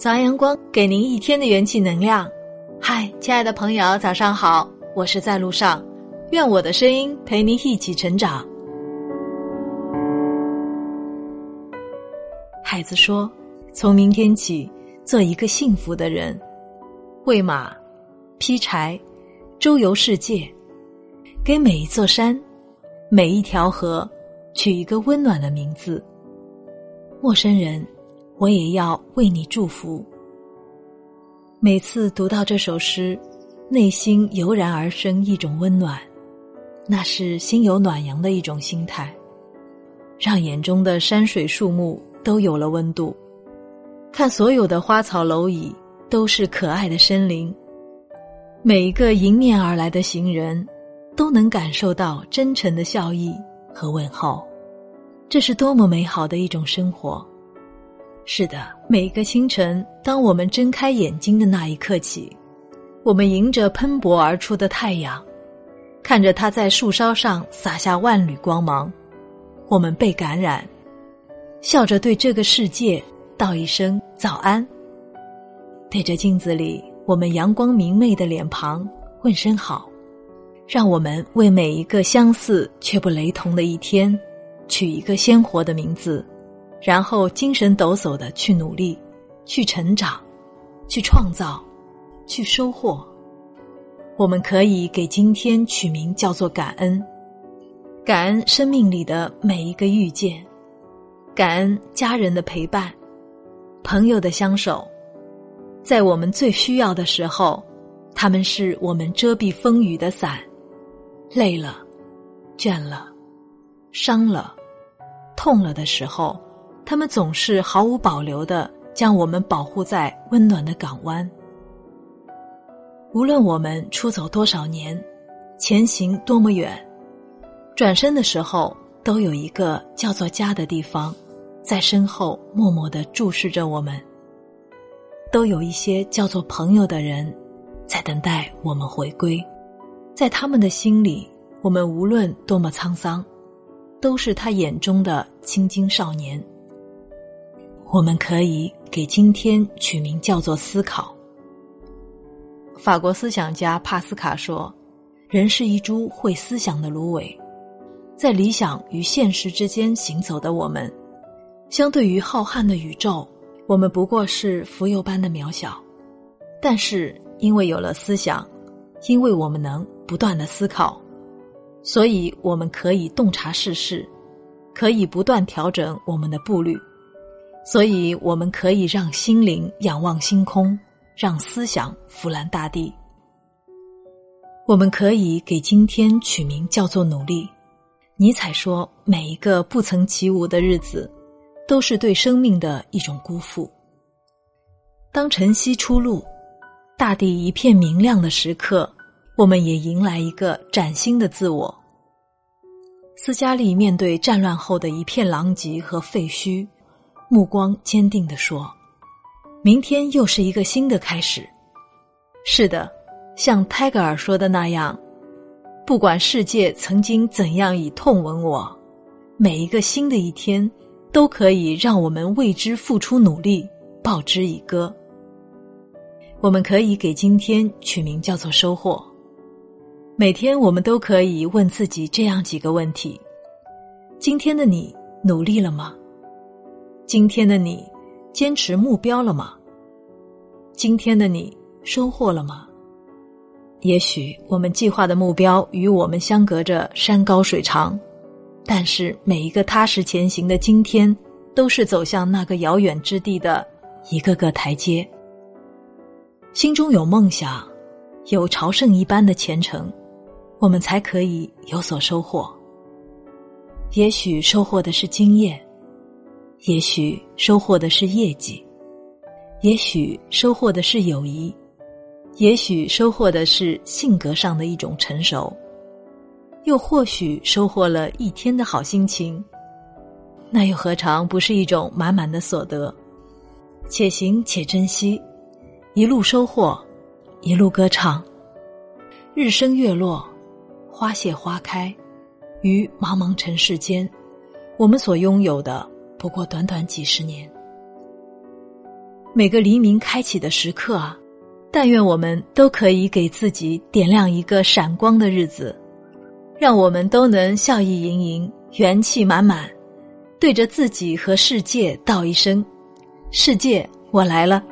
早安阳光，给您一天的元气能量。嗨，亲爱的朋友，早上好，我是在路上，愿我的声音陪您一起成长。孩子说：“从明天起，做一个幸福的人，喂马，劈柴，周游世界，给每一座山，每一条河，取一个温暖的名字。陌生人。”我也要为你祝福。每次读到这首诗，内心油然而生一种温暖，那是心有暖阳的一种心态，让眼中的山水树木都有了温度，看所有的花草蝼蚁都是可爱的生灵，每一个迎面而来的行人，都能感受到真诚的笑意和问候，这是多么美好的一种生活。是的，每个清晨，当我们睁开眼睛的那一刻起，我们迎着喷薄而出的太阳，看着它在树梢上洒下万缕光芒，我们被感染，笑着对这个世界道一声早安。对着镜子里我们阳光明媚的脸庞问声好，让我们为每一个相似却不雷同的一天，取一个鲜活的名字。然后精神抖擞的去努力，去成长，去创造，去收获。我们可以给今天取名叫做感恩，感恩生命里的每一个遇见，感恩家人的陪伴，朋友的相守，在我们最需要的时候，他们是我们遮蔽风雨的伞。累了，倦了，伤了，痛了的时候。他们总是毫无保留的将我们保护在温暖的港湾。无论我们出走多少年，前行多么远，转身的时候，都有一个叫做家的地方，在身后默默的注视着我们。都有一些叫做朋友的人，在等待我们回归。在他们的心里，我们无论多么沧桑，都是他眼中的青筋少年。我们可以给今天取名叫做思考。法国思想家帕斯卡说：“人是一株会思想的芦苇，在理想与现实之间行走的我们，相对于浩瀚的宇宙，我们不过是蜉蝣般的渺小。但是因为有了思想，因为我们能不断的思考，所以我们可以洞察世事，可以不断调整我们的步履。”所以，我们可以让心灵仰望星空，让思想俯览大地。我们可以给今天取名叫做努力。尼采说：“每一个不曾起舞的日子，都是对生命的一种辜负。”当晨曦初露，大地一片明亮的时刻，我们也迎来一个崭新的自我。斯嘉丽面对战乱后的一片狼藉和废墟。目光坚定地说：“明天又是一个新的开始。”是的，像泰戈尔说的那样，不管世界曾经怎样以痛吻我，每一个新的一天都可以让我们为之付出努力，报之以歌。我们可以给今天取名叫做收获。每天我们都可以问自己这样几个问题：今天的你努力了吗？今天的你，坚持目标了吗？今天的你收获了吗？也许我们计划的目标与我们相隔着山高水长，但是每一个踏实前行的今天，都是走向那个遥远之地的一个个台阶。心中有梦想，有朝圣一般的虔诚，我们才可以有所收获。也许收获的是经验。也许收获的是业绩，也许收获的是友谊，也许收获的是性格上的一种成熟，又或许收获了一天的好心情，那又何尝不是一种满满的所得？且行且珍惜，一路收获，一路歌唱，日升月落，花谢花开，于茫茫尘世间，我们所拥有的。不过短短几十年，每个黎明开启的时刻啊，但愿我们都可以给自己点亮一个闪光的日子，让我们都能笑意盈盈、元气满满，对着自己和世界道一声：“世界，我来了。”